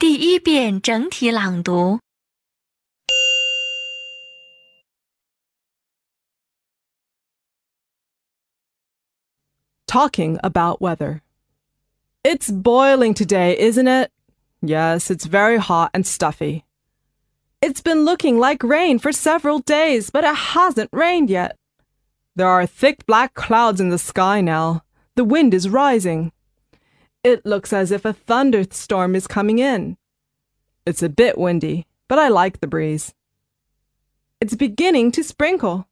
第一遍整体朗读。 Talking about weather. It's boiling today, isn't it? Yes, it's very hot and stuffy. It's been looking like rain for several days, but it hasn't rained yet. There are thick black clouds in the sky now. The wind is rising. It looks as if a thunderstorm is coming in. It's a bit windy, but I like the breeze. It's beginning to sprinkle.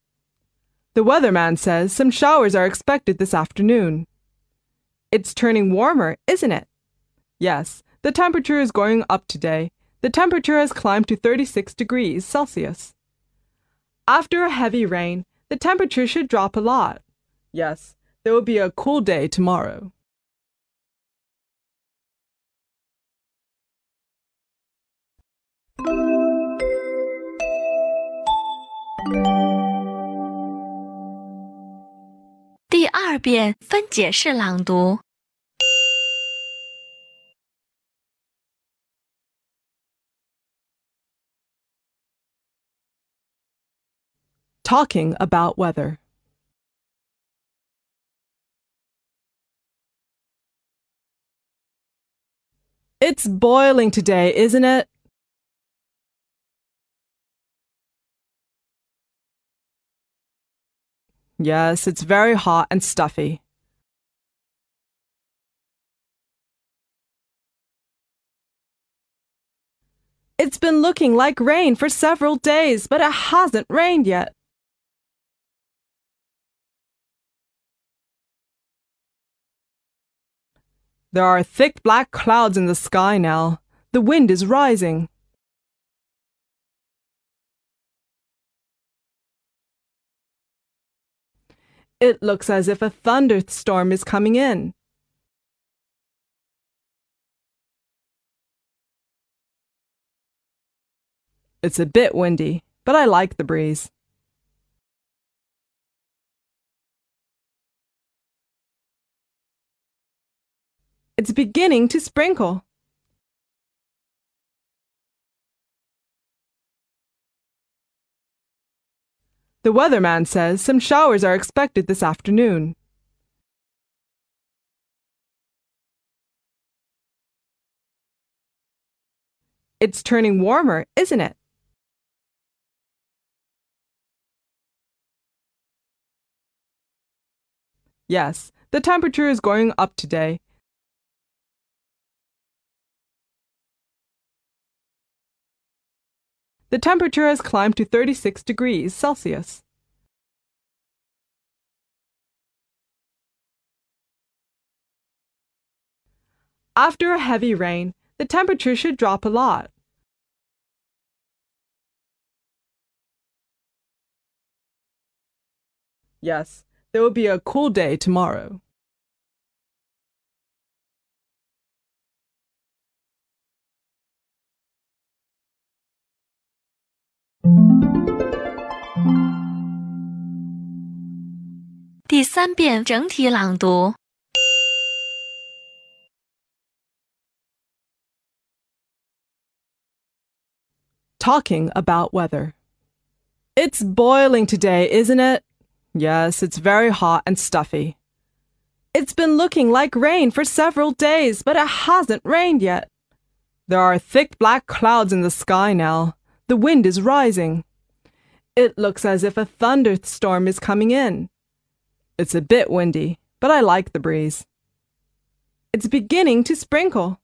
The weatherman says some showers are expected this afternoon. It's turning warmer, isn't it? Yes, the temperature is going up today. The temperature has climbed to 36 degrees Celsius. After a heavy rain, the temperature should drop a lot. Yes, there will be a cool day tomorrow. 第二遍分解式朗读。 Talking about weather. It's boiling today, isn't it? Yes, it's very hot and stuffy. It's been looking like rain for several days, but it hasn't rained yet. There are thick black clouds in the sky now. The wind is rising. It looks as if a thunderstorm is coming in. It's a bit windy, but I like the breeze. It's beginning to sprinkle. The weatherman says some showers are expected this afternoon. It's turning warmer, isn't it? Yes, the temperature is going up today. The temperature has climbed to 36 degrees Celsius. After a heavy rain, the temperature should drop a lot. Yes, there will be a cool day tomorrow. 第三遍整体朗读。 Talking about weather. It's boiling today, isn't it? Yes, it's very hot and stuffy. It's been looking like rain for several days, but it hasn't rained yet. There are thick black clouds in the sky now. The wind is rising. It looks as if a thunderstorm is coming in. It's a bit windy, but I like the breeze. It's beginning to sprinkle.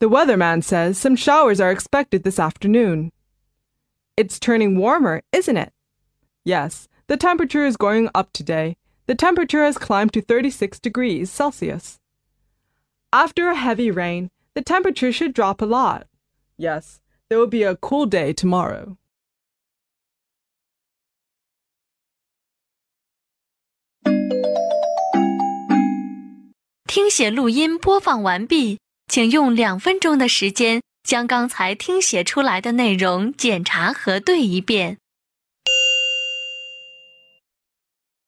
The weatherman says some showers are expected this afternoon. It's turning warmer, isn't it? Yes, the temperature is going up today. The temperature has climbed to 36 degrees Celsius. After a heavy rain, the temperature should drop a lot. Yes, there will be a cool day tomorrow. 听写录音播放完毕，请用两分钟的时间将刚才听写出来的内容检查核对一遍。